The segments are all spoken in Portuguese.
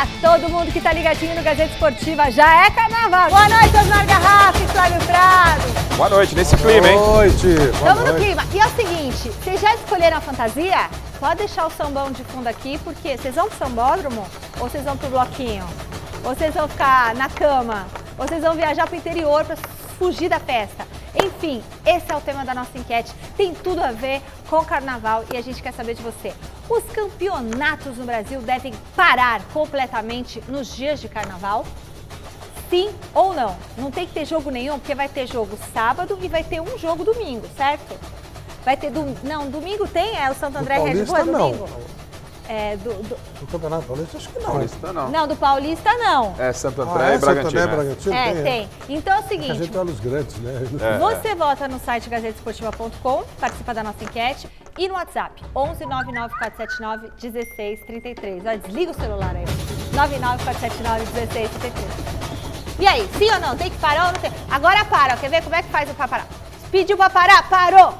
Para todo mundo que tá ligadinho no Gazeta Esportiva, já é carnaval. Boa noite, Osmar Garrafa e Flávio Prado. Boa noite, nesse clima, hein? Boa noite. Boa Estamos no clima. E é o seguinte, vocês já escolheram a fantasia? Pode deixar o sambão de fundo aqui, porque vocês vão pro sambódromo ou vocês vão pro bloquinho? Ou vocês vão ficar na cama? Ou vocês vão viajar pro interior para fugir da festa? Enfim, esse é o tema da nossa enquete. Tem tudo a ver com o carnaval e a gente quer saber de você. Os campeonatos no Brasil devem parar completamente nos dias de carnaval? Sim ou não? Não tem que ter jogo nenhum, porque vai ter jogo sábado e vai ter um jogo domingo, certo? Vai ter dom... Não, domingo tem? É o Santo André Do Red Bull? É Paulista, não. domingo? É, do, do- No Campeonato Paulista, acho que não. Paulista não. Não, do Paulista não. É Santo Ah, André é e Bragantino. Santo André, né? Bragantino? É, tem. tem. Então é o A seguinte, gente olha os grandes, né? É. você vota no site gazetesportiva.com, participa da nossa enquete e no WhatsApp 11 99479 1633. Ó, desliga o celular aí. 99479 1633. E aí, sim ou não? Tem que parar ou não tem? Agora para, quer ver como é que faz o pra parar? Pediu pra parar, parou!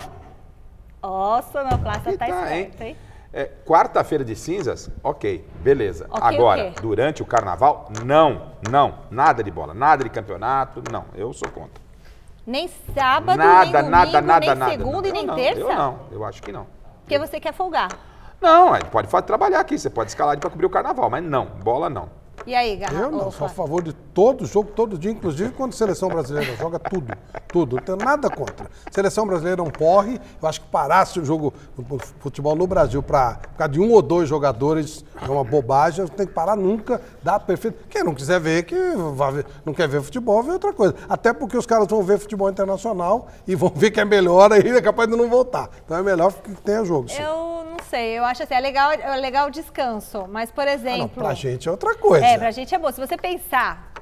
Ó, sonoplasta E tá tá, hein? esperto, hein? É, Quarta-feira de cinzas, ok, beleza. Ok, Agora, o quê? durante o carnaval, não, não. Nada de bola, nada de campeonato, não. Eu sou contra. Nem sábado, nada, nem domingo, nada, nada, nem nada. segunda não. e nem não, terça? Eu não, eu acho que não. Porque você quer folgar. Não, ele pode fa- trabalhar aqui, você pode escalar para cobrir o carnaval, mas não, bola não. E aí, Garra? Eu não, Ô, sou a favor de todo jogo, todo dia, inclusive quando a seleção brasileira joga tudo, tudo. Não tenho nada contra. Seleção brasileira é um porre. Eu acho que parasse o jogo o futebol no Brasil pra, por causa de um ou dois jogadores é uma bobagem. Tem que parar nunca, dá perfeito. Quem não quiser ver, que ver, não quer ver futebol, vê outra coisa. Até porque os caras vão ver futebol internacional e vão ver que é melhor aí, é capaz de não voltar. Então é melhor que tenha jogo. sim. Eu não sei, eu acho assim, é legal, é legal o descanso, mas, por Ah, não, exemplo. pra gente é outra coisa. É, pra gente é bom. Se você pensar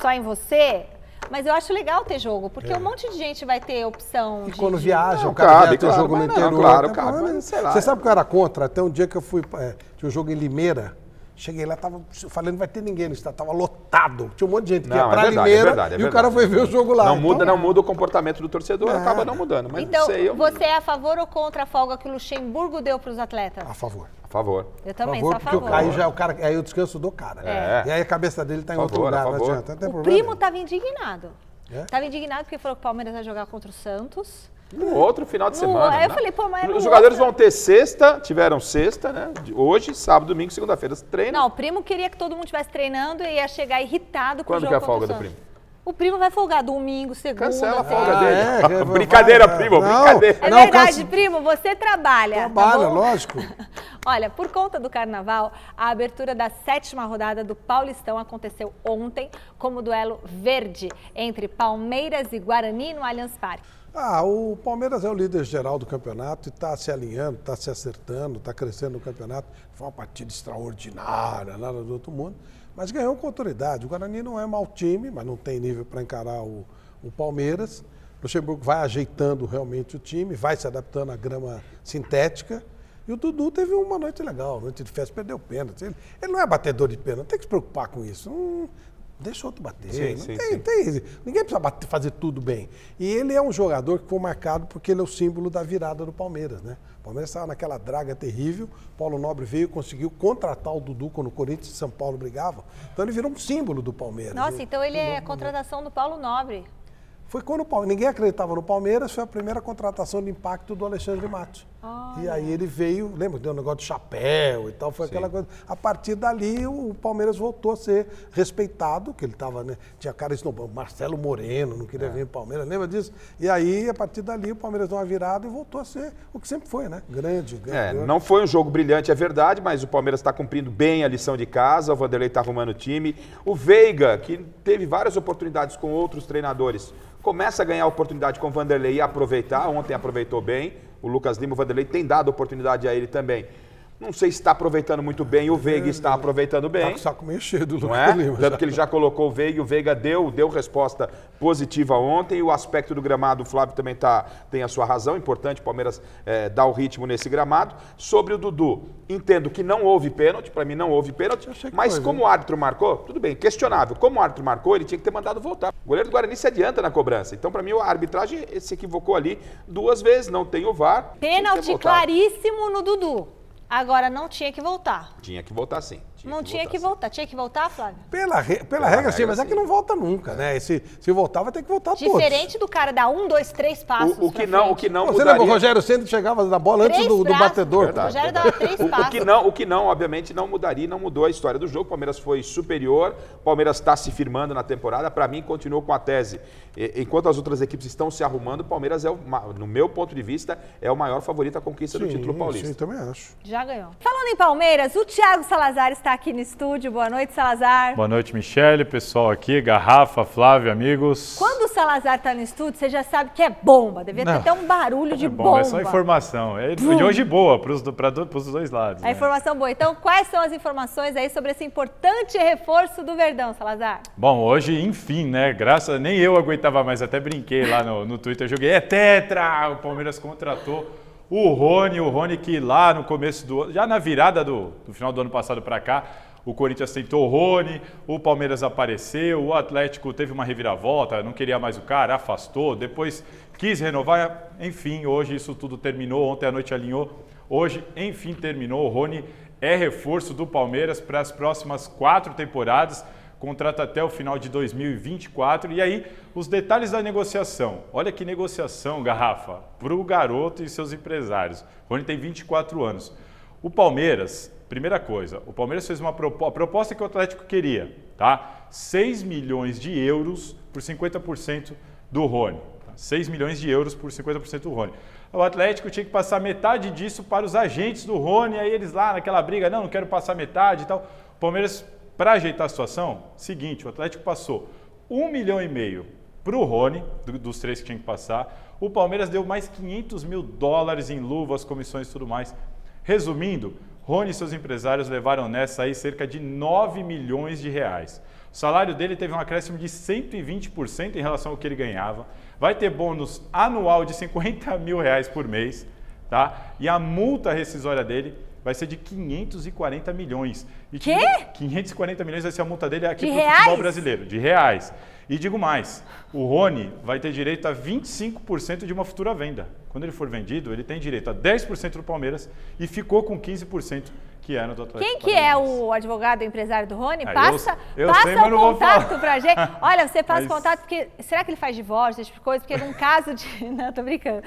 só em você, mas eu acho legal ter jogo, porque um monte de gente vai ter opção É. E de. quando de- viaja, Não, o cara cabe, claro, jogo no não, interior. claro, problema. mas sei lá, Você é. sabe que eu era contra? Até um dia que eu fui, é, tinha um jogo em Limeira, cheguei lá, tava falando, não vai ter ninguém no estádio, tava lotado. Tinha um monte de gente que Não, ia é pra verdade, é Limeira verdade, é e o cara verdade. foi ver o jogo lá. Não muda, Então, não muda o comportamento do torcedor, acaba não mudando. Mas Então, sei, eu. você é a favor ou contra a folga que o Luxemburgo deu pros atletas? A favor. A favor. Eu também favor, sou a porque favor. o- aí já é o cara, aí o descanso do cara. É. E aí a cabeça dele tá em outro favor, a lugar, não adianta. Não tem O problema. primo tava indignado. É? Tava indignado porque falou que o Palmeiras vai jogar contra o Santos. No outro final de No- semana. aí eu né? falei, pô, mas no Os jogadores outro- vão ter sexta, tiveram sexta, né? Hoje, sábado, domingo, segunda-feira. Treino. Não, o primo queria que todo mundo estivesse treinando e ia chegar irritado com o Quando jogo que é a folga o do primo? O primo vai folgar domingo, segunda, Cancela a folga dele. é, brincadeira, vai- primo, não, brincadeira. É verdade, primo, você trabalha. tá Trabalha, bom? lógico. Olha, por conta do carnaval, a abertura da sétima rodada do Paulistão aconteceu ontem como duelo verde entre Palmeiras e Guarani no Allianz Parque. Ah, o Palmeiras é o líder geral do campeonato e está se alinhando, está se acertando, está crescendo no campeonato. Foi uma partida extraordinária, nada do outro mundo, mas ganhou com autoridade. O Guarani não é mau time, mas não tem nível para encarar o, o Palmeiras. O Luxemburgo vai ajeitando realmente o time, vai se adaptando à grama sintética. E o Dudu teve uma noite legal, noite de festa, perdeu pênalti. Ele, ele não é batedor de pênalti, tem que se preocupar com isso. Não, deixa outro bater. Sim, não sim, tem, sim. tem- ninguém precisa bater- fazer tudo bem. E ele é um jogador que foi marcado porque ele é o símbolo da virada do Palmeiras, né? O Palmeiras estava naquela draga terrível, Paulo Nobre veio e conseguiu contratar o Dudu quando o Corinthians e São Paulo brigavam. Então ele virou um símbolo do Palmeiras. Nossa, então ele é contratação do Paulo Nobre. Foi quando o Palmeiras, ninguém acreditava no Palmeiras, foi a primeira contratação de impacto do Alexandre Matos. E aí ele veio, lembra, deu um negócio de chapéu e tal, foi aquela coisa. A partir dali o Palmeiras voltou a ser respeitado, que ele estava, né? Tinha cara esnobão, Marcelo Moreno, não queria vir pro Palmeiras, lembra disso? E aí, a partir dali, o Palmeiras deu uma virada e voltou a ser o que sempre foi, né? Grande, É, grande. não foi um jogo brilhante, é verdade, mas o Palmeiras está cumprindo bem a lição de casa, o Vanderlei está arrumando o time. O Veiga, que teve várias oportunidades com outros treinadores, começa a ganhar oportunidade com o Vanderlei e aproveitar. Ontem aproveitou bem. O Lucas Lima, o Vanderlei tem dado oportunidade a ele também. Não sei se está aproveitando muito bem, o Veiga está aproveitando Tá bem. com o saco meio cheio do Lucas é? Lima. Tanto que ele já colocou o Veiga e o Veiga deu, deu resposta positiva ontem. E o aspecto do gramado, o Flávio também tá, tem a sua razão. Importante o Palmeiras eh, dar o ritmo nesse gramado. Sobre o Dudu, entendo que não houve pênalti, para mim não houve pênalti. Mas foi, como viu? o árbitro marcou, tudo bem, questionável. Como o árbitro marcou, ele tinha que ter mandado voltar. O goleiro do Guarani se adianta na cobrança. Então, para mim, a arbitragem se equivocou ali duas vezes. Não tem o VAR. Pênalti claríssimo no Dudu. Agora não tinha que voltar. Tinha que voltar sim. Tinha não que tinha voltar, que voltar. Tinha que voltar, Flávio? Pela, re... Pela, Pela regra, regra, sim, mas é que não volta nunca, né? Se, se voltar, vai ter que voltar Diferente todos. Diferente do cara dar um, dois, três passos. O, o que não, o que não Você mudaria... lembra o Rogério Centro chegava na bola antes do, do, batedor? Verdade, o Rogério dava três passos. O, o, que não, o que não, obviamente, não mudaria, não mudou a história do jogo. O Palmeiras foi superior, o Palmeiras está se firmando na temporada. Para mim, continuou com a tese. Enquanto as outras equipes estão se arrumando, o Palmeiras, é o, no meu ponto de vista, é o maior favorito à conquista sim, do título paulista. Sim, também acho. Já ganhou. Falando em Palmeiras, o Thiago Salazar está aqui no estúdio. Boa noite, Salazar. Boa noite, Michele, pessoal aqui, Garrafa, Flávio, amigos. Quando o Salazar está no estúdio, você já sabe que é bomba. Devia ter até um barulho de é bom, bomba. É só informação. É de hoje boa, para os dois lados. A né? informação boa. Então, quais são as informações aí sobre esse importante reforço do Verdão, Salazar? Bom, hoje, enfim, né? Graças nem eu aguentava mais, até brinquei lá no, no Twitter, joguei, é tetra! O Palmeiras contratou o Rony, o Rony que lá no começo do já na virada do, do final do ano passado para cá, o Corinthians tentou o Rony, o Palmeiras apareceu, o Atlético teve uma reviravolta, não queria mais o cara, afastou, depois quis renovar, enfim, hoje isso tudo terminou, ontem à noite alinhou, hoje enfim terminou, o Rony é reforço do Palmeiras para as próximas quatro temporadas contrato até o final de 2024. E aí, os detalhes da negociação. Olha que negociação, Garrafa, para o garoto e seus empresários. Rony tem 24 anos. O Palmeiras, primeira coisa, o Palmeiras fez uma proposta, a proposta que o Atlético queria, tá? 6 milhões de euros por 50% do Rony. Tá? 6 milhões de euros por 50% do Rony. O Atlético tinha que passar metade disso para os agentes do Rony, aí eles lá naquela briga, não, não quero passar metade e tal. O Palmeiras para ajeitar a situação, seguinte, o Atlético passou um milhão e meio para o Rony, do, dos três que tinha que passar. O Palmeiras deu mais 500 mil dólares em luvas, comissões e tudo mais. Resumindo, Rony e seus empresários levaram nessa aí cerca de 9 milhões de reais. O salário dele teve um acréscimo de 120% em relação ao que ele ganhava. Vai ter bônus anual de 50 mil reais por mês, tá? E a multa rescisória dele vai ser de 540 milhões. E Quê? 540 milhões vai ser a multa dele aqui para o futebol brasileiro, de reais. E digo mais, o Rony vai ter direito a 25% de uma futura venda. Quando ele for vendido, ele tem direito a 10% do Palmeiras e ficou com 15% que era do Atlético Quem que é o advogado empresário do Rony? Ah, passa eu, eu passa sei, o contato pra gente. Olha, você passa o mas... contato, porque será que ele faz divórcio, esse tipo de coisa? Porque num caso de... Não, tô brincando.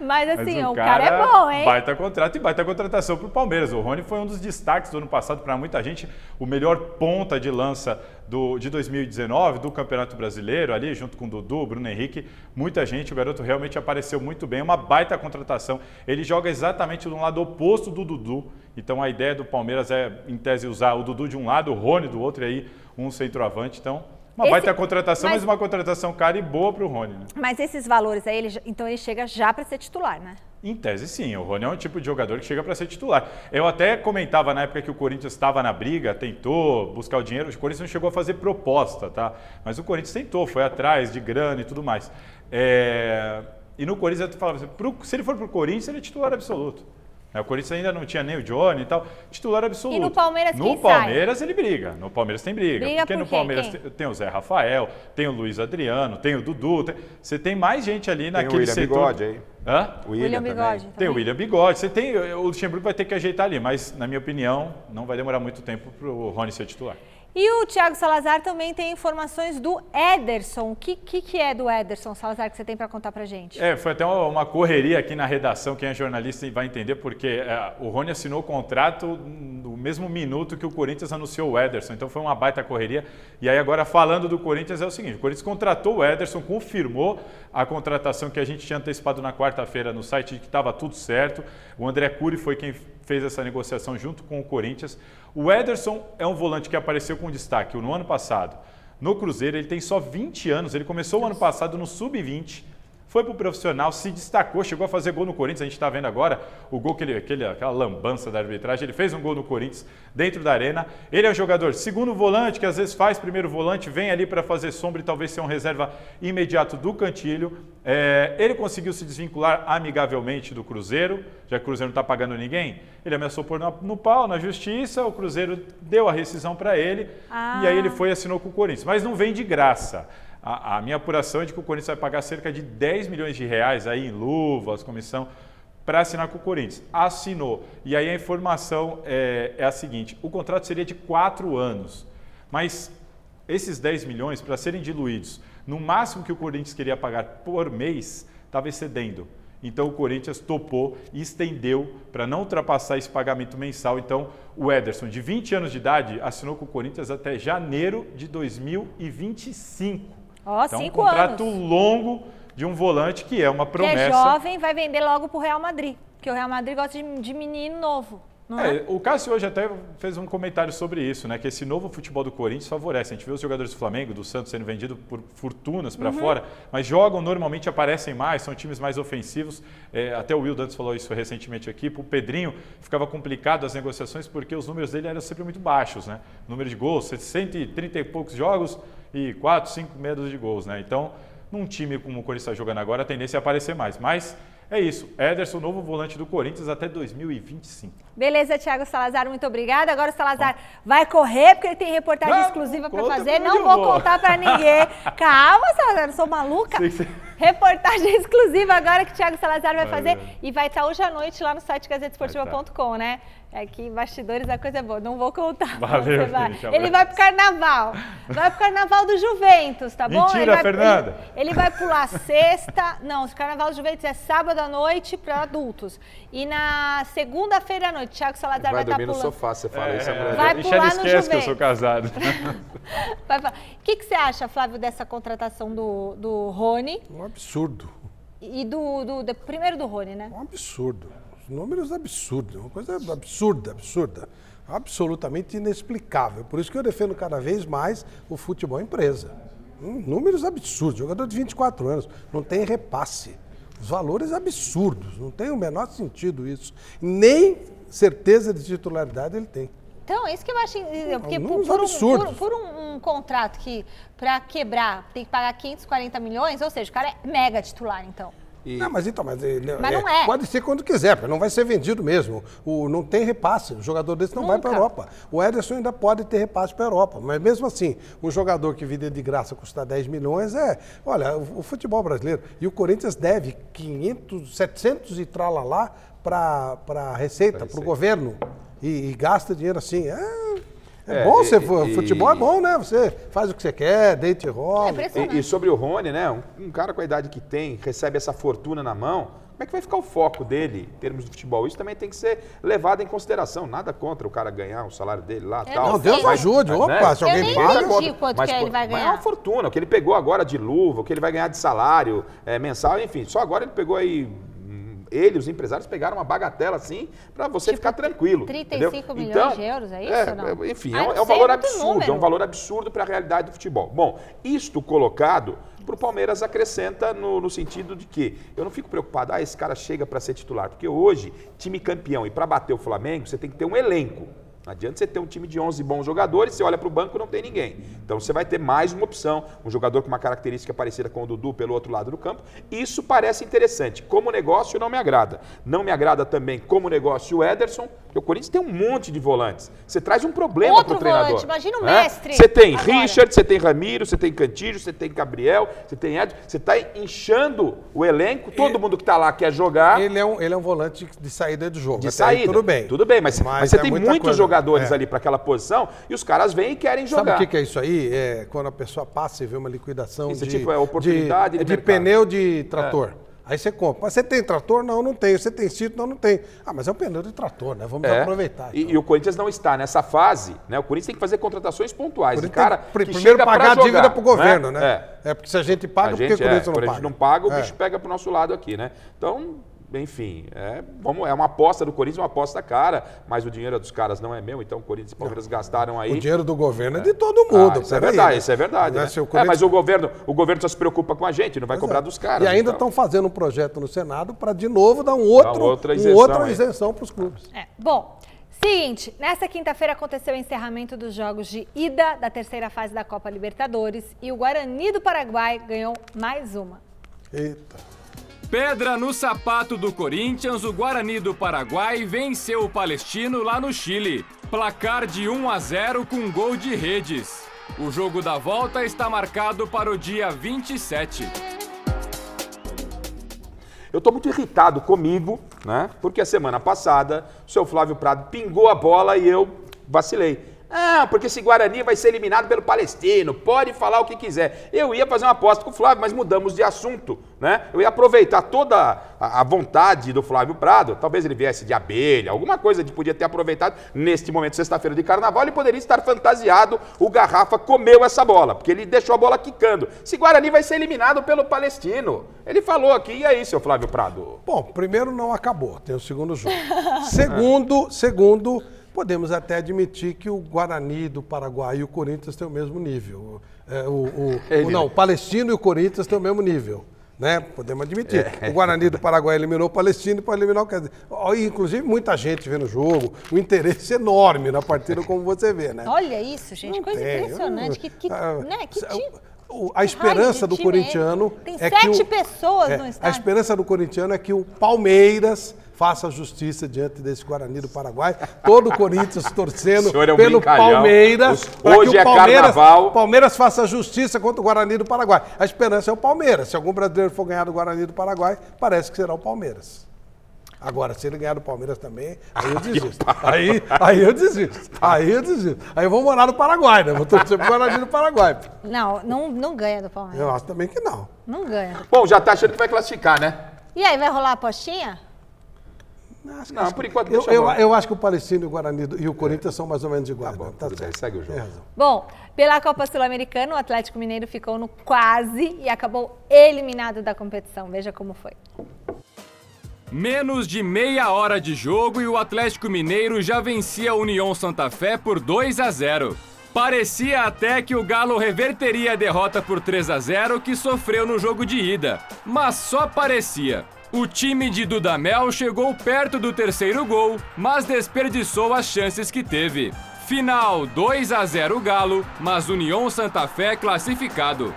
Mas assim, mas o, o cara, cara, é bom, hein? Baita contrato e baita contratação pro Palmeiras. O Rony foi um dos destaques do ano passado para muita gente, o melhor ponta de lança do, de 2019, do Campeonato Brasileiro, ali junto com o Dudu, Bruno Henrique, muita gente, o garoto realmente apareceu muito bem, uma baita contratação. Ele joga exatamente do lado oposto do Dudu, então a ideia do Palmeiras é, em tese, usar o Dudu de um lado, o Rony do outro, e aí um centroavante. Então, uma Esse, baita contratação, mas, mas, uma contratação cara e boa para o Rony. Né? Mas esses valores aí, ele, então ele chega já para ser titular, né? Em tese, sim. O Rony é um tipo de jogador que chega para ser titular. Eu até comentava na época que o Corinthians estava na briga, tentou buscar o dinheiro. O Corinthians não chegou a fazer proposta, tá? Mas o Corinthians tentou, foi atrás de grana e tudo mais. É... E no Corinthians eu falava assim, pro... se ele for para o Corinthians, ele é titular absoluto. É, o Corinthians ainda não tinha nem o Johnny e tal. Titular absoluto. E no Palmeiras No Palmeiras sai? ele briga. No Palmeiras tem briga. briga porque por no Palmeiras tem, tem, o Zé Rafael, tem o Luiz Adriano, tem o Dudu. Tem, você tem mais gente ali tem naquele o William setor. Bigode aí. Hã? O William, William Bigode. Também. Tem o William Bigode. Você tem, o Luxemburgo vai ter que ajeitar ali, mas na minha opinião não vai demorar muito tempo para o Rony ser titular. E o Thiago Salazar também tem informações do Ederson. O que, que, que, é do Ederson, Salazar, que você tem para contar para gente? É, foi até uma, correria aqui na redação, quem é jornalista vai entender, porque é, o Rony assinou o contrato no mesmo minuto que o Corinthians anunciou o Ederson, então foi uma baita correria. E aí agora falando do Corinthians é o seguinte, o Corinthians contratou o Ederson, confirmou a contratação que a gente tinha antecipado na quarta-feira no site que estava tudo certo. O André Cury foi quem fez essa negociação junto com o Corinthians. O Ederson é um volante que apareceu com destaque no ano passado. No Cruzeiro, ele tem só 20 anos, ele começou o ano passado no sub-20 foi para o profissional, se destacou, chegou a fazer gol no Corinthians. A gente está vendo agora o gol que ele, aquele, aquela lambança da arbitragem. Ele fez um gol no Corinthians dentro da arena. Ele é um jogador segundo volante, que às vezes faz primeiro volante, vem ali para fazer sombra e talvez ser um reserva imediato do Cantilho. É, ele conseguiu se desvincular amigavelmente do Cruzeiro, já que o Cruzeiro não está pagando ninguém. Ele ameaçou pôr no, no pau, na justiça, o Cruzeiro deu a rescisão para ele ah. e aí ele foi e assinou com o Corinthians. Mas não vem de graça. A, a, minha apuração é de que o Corinthians vai pagar cerca de 10 milhões de reais aí em luvas, comissão, para assinar com o Corinthians. Assinou. E aí a informação é, é a seguinte: o contrato seria de quatro anos, mas esses 10 milhões, para serem diluídos, no máximo que o Corinthians queria pagar por mês, estava excedendo. Então o Corinthians topou e estendeu para não ultrapassar esse pagamento mensal. Então o Ederson, de 20 anos de idade, assinou com o Corinthians até janeiro de 2025. Ó, então, cinco um contrato anos. longo de um volante que é uma Que promessa. é jovem, vai vender logo pro Real Madrid. Porque o Real Madrid gosta de, de menino novo. É? É, o Cássio hoje até fez um comentário sobre isso, né? Que esse novo futebol do Corinthians favorece. A gente vê os jogadores do Flamengo, do Santos sendo vendidos por fortunas Uhum. para fora, mas jogam normalmente, aparecem mais, são times mais ofensivos. É, até o Will Dantas falou isso recentemente aqui. O Pedrinho ficava complicado as negociações porque os números dele eram sempre muito baixos, né? O número de gols, 130 e poucos jogos e 4, 5 medos de gols, né? Então, num time como o Corinthians está jogando agora, a tendência é aparecer mais. Mas é isso. Ederson, novo volante do Corinthians até 2025. Beleza, Thiago Salazar, muito obrigada. Agora o Salazar vai correr, porque ele tem reportagem Não, exclusiva para fazer. Não vou contar para ninguém. Calma, Salazar, eu sou maluca. Você- Reportagem exclusiva agora que o Thiago Salazar vai Vai, fazer. vai. E vai estar hoje à noite lá no site gazetesportiva.com, né? É que bastidores a coisa é boa. Não vou contar. Valeu, Você vai. gente, Ele vai pro carnaval. Vai pro carnaval do Juventus, tá bom? Mentira, ele vai, Fernanda. Ele, ele vai pular sexta. Não, o carnaval do Juventus é sábado à noite para adultos. E na segunda-feira à noite, Thiago Salazar vai, Vai estar dormir no pulando. sofá, você fala isso. É, a mulher Vai. Michele pular no esquece que eu sou Juventus. casado. Vai falar. O que, que você acha, Flávio, dessa contratação do, do Rony Um absurdo. e do, do, do- Primeiro do Rony, né? Um absurdo. Os números absurdos. Uma coisa absurda, absurda. Absolutamente inexplicável. Por isso que eu defendo cada vez mais o futebol empresa. Hum, Números absurdos. Jogador de 24 anos. Não tem repasse. Os valores absurdos. Não tem o menor sentido isso. Nem certeza de titularidade ele tem. Então, é isso que eu acho. Porque por, números por um, por- por um- um contrato que, para quebrar, tem que pagar 540 milhões, ou seja, o cara é mega titular, então. E- Não, mas então, mas, ele- Mas não é. Pode ser quando quiser, porque não vai ser vendido mesmo. O, não tem repasse. O jogador desse não vai Nunca. para a Europa. O Ederson ainda pode ter repasse para a Europa. Mas mesmo assim, um jogador que viria de graça custar 10 milhões é. Olha, o, o futebol brasileiro. E o Corinthians deve 500, 700 e tralalá para a Receita, para o governo. E, e gasta dinheiro assim. É, é, É, bom, e- você, e- futebol é bom, né? Você faz o que você quer, deita e É rola. impressionante. E, e sobre o Rony, né? Um, um cara com a idade que tem, recebe essa fortuna na mão, como é que vai ficar o foco dele em termos de futebol? Isso também tem que ser levado em consideração. Nada contra o cara ganhar o salário dele lá Eu tal. não Deus sei. ajude. Mas, Opa, né? se Eu alguém nem paga. entendi quanto Mas, que ele vai mas É ganhar. uma fortuna. O que ele pegou agora de luva, o que ele vai ganhar de salário é, mensal, enfim. Só agora ele pegou aí. Ele, os empresários, pegaram uma bagatela assim para você Tipo, ficar tranquilo. 35 entendeu? milhões Então, de euros, é isso ou não? é, Enfim, Ah, é, um- não é um sei, valor é muito absurdo. É número. um valor absurdo para a realidade do futebol. Bom, isto colocado para o Palmeiras acrescenta no, no sentido de que eu não fico preocupado, ah, esse cara chega para ser titular, porque hoje, time campeão e para bater o Flamengo, você tem que ter um elenco. Não adianta você ter um time de 11 bons jogadores, você olha para o banco e não tem ninguém. Então você vai ter mais uma opção, um jogador com uma característica parecida com o Dudu pelo outro lado do campo. Isso parece interessante. Como negócio, não me agrada. Não me agrada também como negócio o Ederson, porque o Corinthians tem um monte de volantes. Você traz um problema para o treinador. volante, imagina o né? mestre Você tem agora. Richard, você tem Ramiro, você tem Cantillo, você tem Gabriel, você tem Ed. Você está inchando o elenco, todo mundo que está lá quer jogar. Ele é, um, ele é um volante de saída do jogo. De Até aí saída. tudo bem. Tudo bem, mas, mas você é tem muitos coisa. Jogadores É. ali para aquela posição e os caras vêm e querem Sabe jogar. o que, é isso aí? É quando a pessoa passa e vê uma liquidação Isso, de, tipo, é oportunidade de de, mercado. pneu de trator. Aí você compra. Mas você tem trator? Não, não tenho. Você tem sítio? Não, não tem. Ah, mas é um pneu de trator, né? Vamos É. aproveitar. E, então. e o Corinthians não está nessa fase, né? O Corinthians tem que fazer contratações pontuais. O cara tem que pr- que primeiro pagar a dívida jogar, pro governo, né? É. É. porque se a gente paga, a por que gente, o é, Corinthians quando não a paga? gente não paga, o É. bicho pega pro nosso lado aqui, né? Então, enfim, é, vamos, é uma aposta do Corinthians, uma aposta cara, mas o dinheiro dos caras não é meu, então o Corinthians e o Palmeiras gastaram aí. O dinheiro do governo é de todo mundo. Ah, isso é verdade, né? isso é verdade. Né? né? Se o É, mas o governo, o governo só se preocupa com a gente, não vai Pois cobrar é. dos caras. E ainda estão fazendo um projeto no Senado para, de novo, dar um outro, outra um isenção outra aí. isenção para os clubes. É, Bom, seguinte, nesta quinta-feira aconteceu o encerramento dos jogos de ida da terceira fase da Copa Libertadores e o Guarani do Paraguai ganhou mais uma. Eita. Pedra no sapato do Corinthians, o Guarani do Paraguai venceu o Palestino lá no Chile. Placar de 1 a 0 com gol de redes. O jogo da volta está marcado para o dia 27. Eu estou muito irritado comigo, né? Porque a semana passada o seu Flávio Prado pingou a bola e eu vacilei. Ah, porque esse Guarani vai ser eliminado pelo Palestino, pode falar o que quiser. Eu ia fazer uma aposta com o Flávio, mas mudamos de assunto, né? Eu ia aproveitar toda a, vontade do Flávio Prado, talvez ele viesse de abelha, alguma coisa que podia ter aproveitado neste momento, sexta-feira de carnaval, ele poderia estar fantasiado, o Garrafa comeu essa bola, porque ele deixou a bola quicando. Esse Guarani vai ser eliminado pelo Palestino. Ele falou aqui, e aí, seu Flávio Prado? Bom, primeiro não acabou, tem o segundo jogo. segundo, segundo podemos até admitir que o Guarani do Paraguai e o Corinthians têm o mesmo nível. É, o, o, o, não, o Palestino e o Corinthians têm o mesmo nível. Né? Podemos admitir. É. O Guarani do Paraguai eliminou o Palestino e pode eliminar o Quer Inclusive, muita gente vendo o jogo, o interesse enorme na partida, como você vê, né? Olha isso, gente, Não coisa tem. impressionante. Que, que, ah, né? que a esperança do corintiano tem é sete que o, pessoas é, no estádio. A esperança do corintiano é que o Palmeiras faça justiça diante desse Guarani do Paraguai. Todo o Corinthians torcendo é um pelo Palmeiras. Hoje é Palmeiras, carnaval. Palmeiras faça justiça contra o Guarani do Paraguai. A esperança é o Palmeiras. Se algum brasileiro for ganhar do Guarani do Paraguai, parece que será o Palmeiras. Agora, se ele ganhar do Palmeiras também, aí eu desisto. Aí, aí eu desisto. Aí eu desisto. Aí eu vou morar no Paraguai, né? Vou torcer pro Guarani do Paraguai. Não, não, não ganha do Palmeiras. Eu acho também que não. Não ganha. Bom, já tá achando que vai classificar, né? E aí, vai rolar a apostinha? Acho não, por enquanto eu, eu, eu, acho que o Palestino e o Guarani e o Corinthians é. são mais ou menos iguais. Tá bom, tá bem, segue o jogo. Bom, pela Copa Sul-Americana, o Atlético Mineiro ficou no quase e acabou eliminado da competição. Veja como foi. Menos de meia hora de jogo e o Atlético Mineiro já vencia a União Santa Fé por 2 a 0. Parecia até que o Galo reverteria a derrota por 3 a 0 que sofreu no jogo de ida, mas só parecia. O time de Dudamel chegou perto do terceiro gol, mas desperdiçou as chances que teve. Final 2 a 0 Galo, mas União Santa Fé classificado.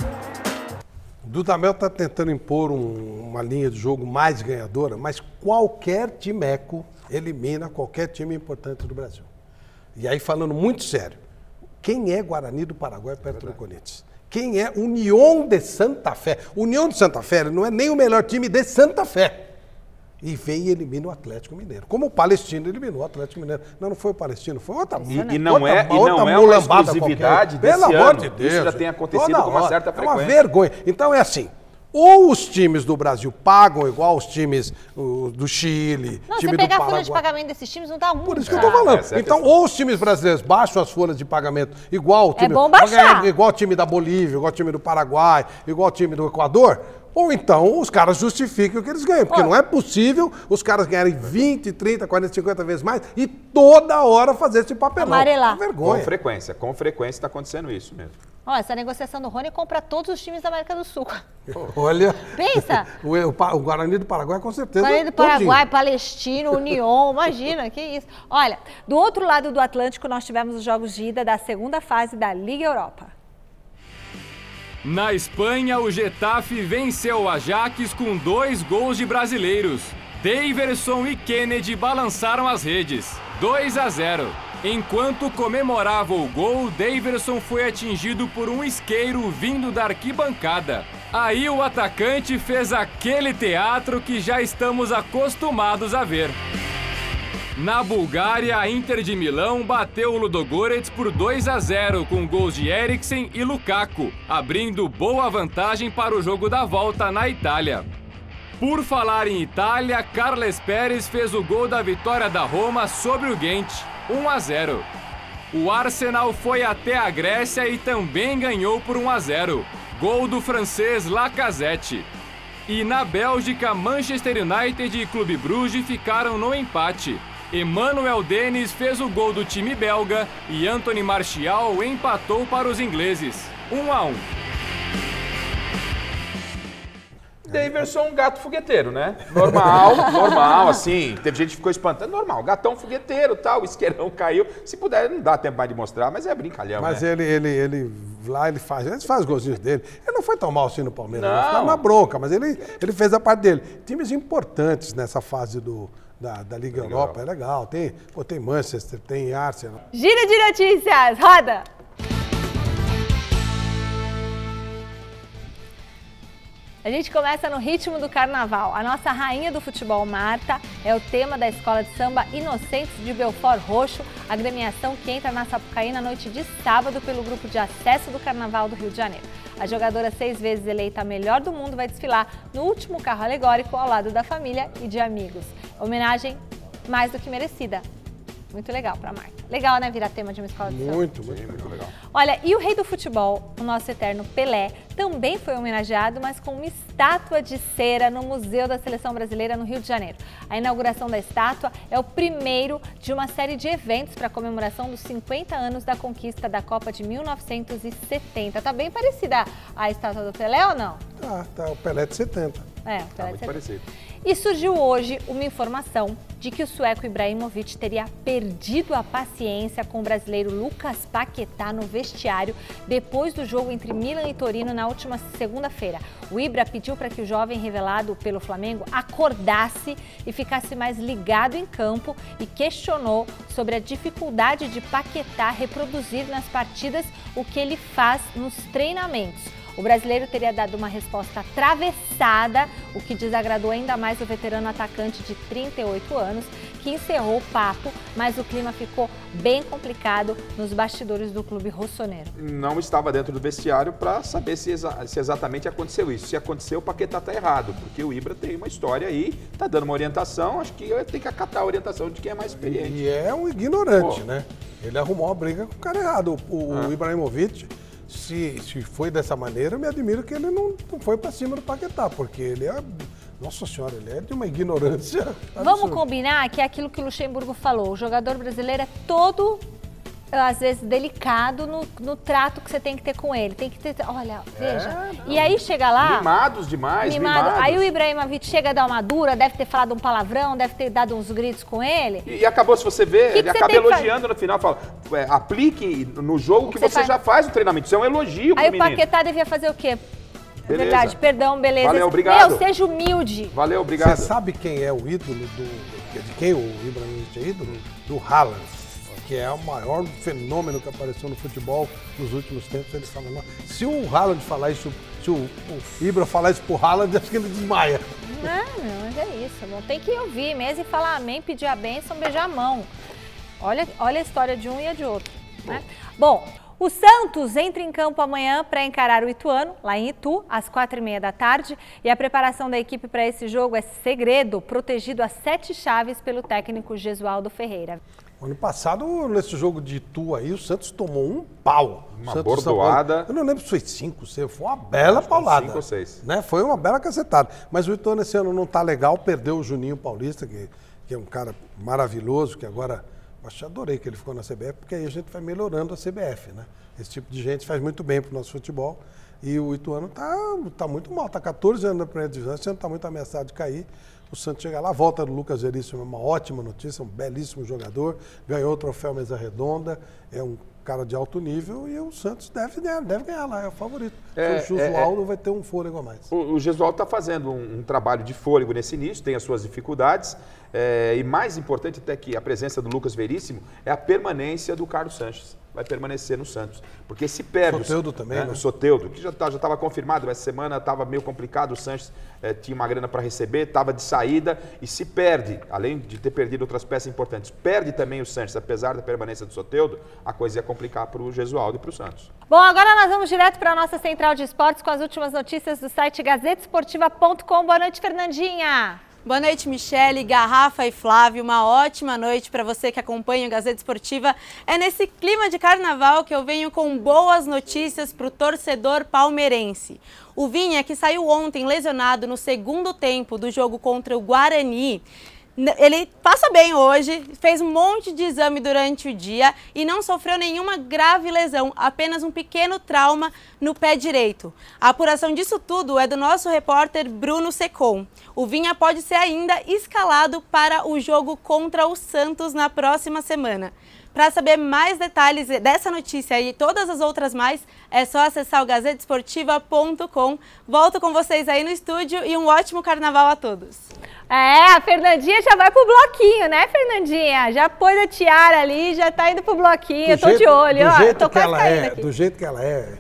Dudamel está tentando impor um, uma linha de jogo mais ganhadora, mas qualquer timeco elimina qualquer time importante do Brasil. E aí, falando muito sério, quem é Guarani do Paraguai perto do Corinthians? Quem é União de Santa Fé. União de Santa Fé não é nem o melhor time de Santa Fé. E vem e elimina o Atlético Mineiro. Como o Palestino eliminou o Atlético Mineiro. Não, não foi o Palestino, foi outra E, e não outra, é, e não é uma exclusividade qualquer. desse Pelo ano. amor de Deus. Isso já tem acontecido com uma certa frequência. É uma vergonha. Então é assim, ou os times do Brasil pagam igual os times do Chile, não, time você pegar do a folha de pagamento desses times não dá um. Por isso que eu tô falando. É, então, ou os times brasileiros baixam as folhas de pagamento igual o é time, é bom baixar. igual o time da Bolívia, igual o time do Paraguai, igual o time do Equador, ou então os caras justificam o que eles ganham. Porque não é possível os caras ganharem 20, 30, 40, 50 vezes mais e toda hora fazer esse papelão. Amarelar. É vergonha. Com frequência, com frequência está acontecendo isso mesmo. Ó, essa negociação do Rony compra todos os times da América do Sul. Olha. Pensa. O, o, o, Guarani do Paraguai, com certeza. Guarani do Paraguai, todinho. Palestino, União, imagina, que isso. Olha, do outro lado do Atlântico, nós tivemos os jogos de ida da segunda fase da Liga Europa. Na Espanha, o Getafe venceu o Ajax com dois gols de brasileiros. Daverson e Kennedy balançaram as redes. 2 a 0. Enquanto comemorava o gol, Daverson foi atingido por um isqueiro vindo da arquibancada. Aí o atacante fez aquele teatro que já estamos acostumados a ver. Na Bulgária, a Inter de Milão bateu o Ludogorets por 2 a 0 com gols de Eriksen e Lukaku, abrindo boa vantagem para o jogo da volta na Itália. Por falar em Itália, Carles Pérez fez o gol da vitória da Roma sobre o Ghent, 1 a 0. O Arsenal foi até a Grécia e também ganhou por 1 a 0. Gol do francês Lacazette. E na Bélgica, Manchester United e Clube Bruges ficaram no empate. Emmanuel Dennis fez o gol do time belga e Anthony Martial empatou para os ingleses. 1 a 1. Daverson, um gato fogueteiro, né? Normal, normal, assim. Teve gente que ficou espantando. Normal, gatão fogueteiro, tal, o isqueirão caiu. Se puder, não dá tempo mais de mostrar, mas é brincalhão, Mas né? ele, ele, ele, lá ele faz, ele faz os golzinhos dele. Ele não foi tão mal assim no Palmeiras, não. ele ficava na bronca, mas ele, ele fez a parte dele. Times importantes nessa fase do, da, da Liga Legal. Europa, é legal. Tem, pô, tem Manchester, tem Arsenal. Gira de notícias, roda! A gente começa no ritmo do carnaval. A nossa rainha do futebol, Marta, é o tema da escola de samba Inocentes de Belfort Roxo, a gremiação que entra na Sapucaí na noite de sábado pelo grupo de acesso do Carnaval do Rio de Janeiro. A jogadora seis vezes eleita a melhor do mundo vai desfilar no último carro alegórico ao lado da família e de amigos. Homenagem mais do que merecida. Muito legal para Marta. Legal, né, virar tema de uma escola de samba? Muito, muito, muito legal. Olha, e o rei do futebol, o nosso eterno Pelé, também foi homenageado, mas com uma estátua de cera no Museu da Seleção Brasileira no Rio de Janeiro. A inauguração da estátua é o primeiro de uma série de eventos para a comemoração dos 50 anos da conquista da Copa de 1970. Tá bem parecida a estátua do Pelé ou não? Tá, tá o Pelé de 70. É, o Tá Pelé muito de 70. parecido. E surgiu hoje uma informação de que o sueco Ibrahimovic teria perdido a paciência com o brasileiro Lucas Paquetá no vestiário depois do jogo entre Milan e Torino na última segunda-feira. O Ibra pediu para que o jovem revelado pelo Flamengo acordasse e ficasse mais ligado em campo e questionou sobre a dificuldade de Paquetá reproduzir nas partidas o que ele faz nos treinamentos. O brasileiro teria dado uma resposta atravessada, o que desagradou ainda mais o veterano atacante de 38 anos, que encerrou o papo, mas o clima ficou bem complicado nos bastidores do clube rossoneiro. Não estava dentro do vestiário para saber se, exa- se exatamente aconteceu isso. Se aconteceu, o Paquetá tá errado, porque o Ibra tem uma história aí, tá dando uma orientação, acho que tem que acatar a orientação de quem é mais experiente. E é um ignorante, Pô. né? Ele arrumou uma briga com o cara errado. O, o Ah. Ibrahimovic, se, se foi dessa maneira, eu me admiro que ele não, não foi pra cima do Paquetá, porque ele é. Nossa senhora, ele é de uma ignorância. Vamos absurda. combinar que é aquilo que o Luxemburgo falou: o jogador brasileiro é todo. Às vezes delicado no, no trato que você tem que ter com ele. Tem que ter. Olha, veja. e aí chega lá. Mimados demais, Mimado. mimados. Aí o Ibrahimovic chega a dar uma dura, deve ter falado um palavrão, deve ter dado uns gritos com ele. E, e acabou, se você ver, Que que ele você acaba que elogiando no final, fala, "Ué, aplique no jogo que, que você você faz." já faz o treinamento. Isso é um elogio Aí pro o menino. Paquetá devia fazer o quê? É Beleza. verdade, perdão, beleza. Valeu, obrigado. Meu, seja humilde. Valeu, obrigado. Você sabe quem é o ídolo do. De quem o Ibrahimovic é ídolo? Do Haaland, que é o maior fenômeno que apareceu no futebol nos últimos tempos. Eles falam, "Não, se o Haaland falar isso, se o, o Ibra falar isso pro Haaland, acho que ele desmaia. Não, não, mas é isso. Não tem que ouvir mesmo e falar amém, pedir a bênção, beijar a mão. Olha, olha a história de um e a de outro. Né? Bom, o Santos entra em campo amanhã para encarar o Ituano, lá em Itu, às quatro e meia da tarde. E a preparação da equipe para esse jogo é segredo, protegido a sete chaves pelo técnico Gesualdo Ferreira. Ano passado, nesse jogo de Itu aí, o Santos tomou um pau. Uma O Santos bordoada. Eu não lembro se foi cinco, se foi uma bela paulada. cinco ou seis. Né? Foi uma bela cacetada. Mas o Ituano esse ano não tá legal, perdeu o Juninho Paulista, que, que é um cara maravilhoso, que agora. Acho adorei que ele ficou na CBF, porque aí a gente vai melhorando a CBF, né? Esse tipo de gente faz muito bem pro nosso futebol. E o Ituano tá, tá muito mal, tá 14 anos na primeira divisão, esse ano tá muito ameaçado de cair. O Santos chega lá, volta do Lucas Veríssimo é uma ótima notícia, um belíssimo jogador, ganhou o troféu Mesa Redonda, é um cara de alto nível e o Santos deve ganhar, deve ganhar lá, é o favorito. É, o é, Chusualdo vai ter um fôlego a mais. O, o Gesualdo está fazendo um, um trabalho de fôlego nesse início, tem as suas dificuldades. é, e mais importante até que a presença do Lucas Veríssimo é a permanência do Carlos Sanches. Vai permanecer no Santos. Porque se perde. o- Soteldo também, né? O Soteudo, que já estava confirmado, essa semana estava meio complicado, o Sanches eh, tinha uma grana para receber, estava de saída, e se perde, além de ter perdido outras peças importantes, perde também o Sanches, apesar da permanência do Soteudo, a coisa ia complicar para o Gesualdo e para o Santos. Bom, agora nós vamos direto para a nossa central de esportes com as últimas notícias do site gazetesportiva.com. Boa noite, Fernandinha. Boa noite, Michele, Garrafa e Flávio. Uma ótima noite para você que acompanha o Gazeta Esportiva. É nesse clima de carnaval que eu venho com boas notícias para o torcedor palmeirense. O Vinha, que saiu ontem lesionado no segundo tempo do jogo contra o Guarani, Ele passa bem hoje, fez um monte de exame durante o dia e não sofreu nenhuma grave lesão, apenas um pequeno trauma no pé direito. A apuração disso tudo é do nosso repórter Bruno Secom. O Vinha pode ser ainda escalado para o jogo contra o Santos na próxima semana. Para saber mais detalhes dessa notícia e todas as outras mais, é só acessar o gazetesportiva.com. Volto com vocês aí no estúdio e um ótimo carnaval a todos. É, a Fernandinha já vai pro bloquinho, né, Fernandinha? Já pôs a tiara ali, já tá indo pro bloquinho. Eu tô de olho, do ó. jeito tô que ela é, aqui. do jeito que ela é,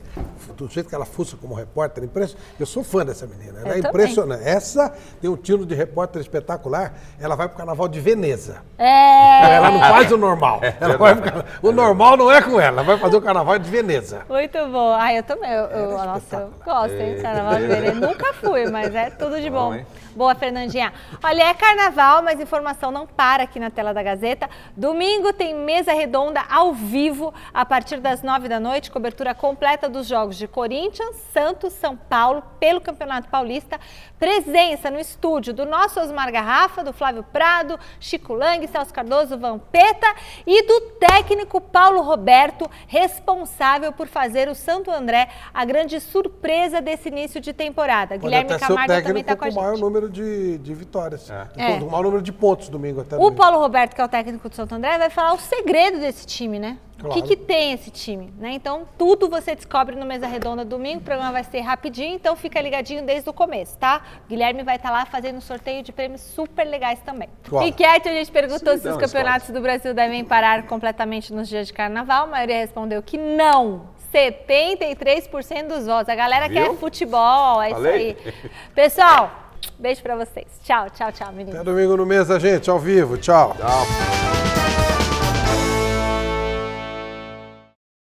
do jeito que ela fuça como repórter, impresso, eu sou fã dessa menina. Ela Eu é também. impressionante. Essa tem um tiro de repórter espetacular. Ela vai pro carnaval de Veneza. É. Ela não faz o normal. Ela vai pro O normal não é com ela, ela vai fazer o carnaval de Veneza. Muito bom. Ah, eu também. Eu, eu- nossa, eu gosto, hein? Carnaval de Veneza. Nunca fui, mas é tudo de bom. Bom, hein? Boa, Fernandinha. Olha, é carnaval, mas informação não para aqui na tela da Gazeta. Domingo tem mesa redonda ao vivo a partir das nove da noite, cobertura completa dos jogos de Corinthians, Santos, São Paulo, pelo Campeonato Paulista. Presença no estúdio do nosso Osmar Garrafa, do Flávio Prado, Chico Lang, Celso Cardoso, Vampeta e do técnico Paulo Roberto, responsável por fazer o Santo André a grande surpresa desse início de temporada. Pode Guilherme Camargo também está com a o maior gente. Número de, de vitórias. É. Com o maior número de pontos domingo até O domingo. Paulo Roberto, que é o técnico do Santo André, vai falar o segredo desse time, né? O que, Claro. que tem esse time, né? Então, tudo você descobre no Mesa Redonda domingo. O programa vai ser rapidinho, então fica ligadinho desde o começo, tá? O Guilherme vai estar lá fazendo um sorteio de prêmios super legais também. Claro. Enquete, a gente perguntou Sim, se os campeonatos do Brasil devem parar completamente nos dias de carnaval. A maioria respondeu que não. 73% dos votos. A galera Viu? quer futebol, é Falei. isso aí. Pessoal, Beijo para vocês. Tchau, tchau, tchau, meninas. Até domingo no Mesa, gente, ao vivo. Tchau. Tchau.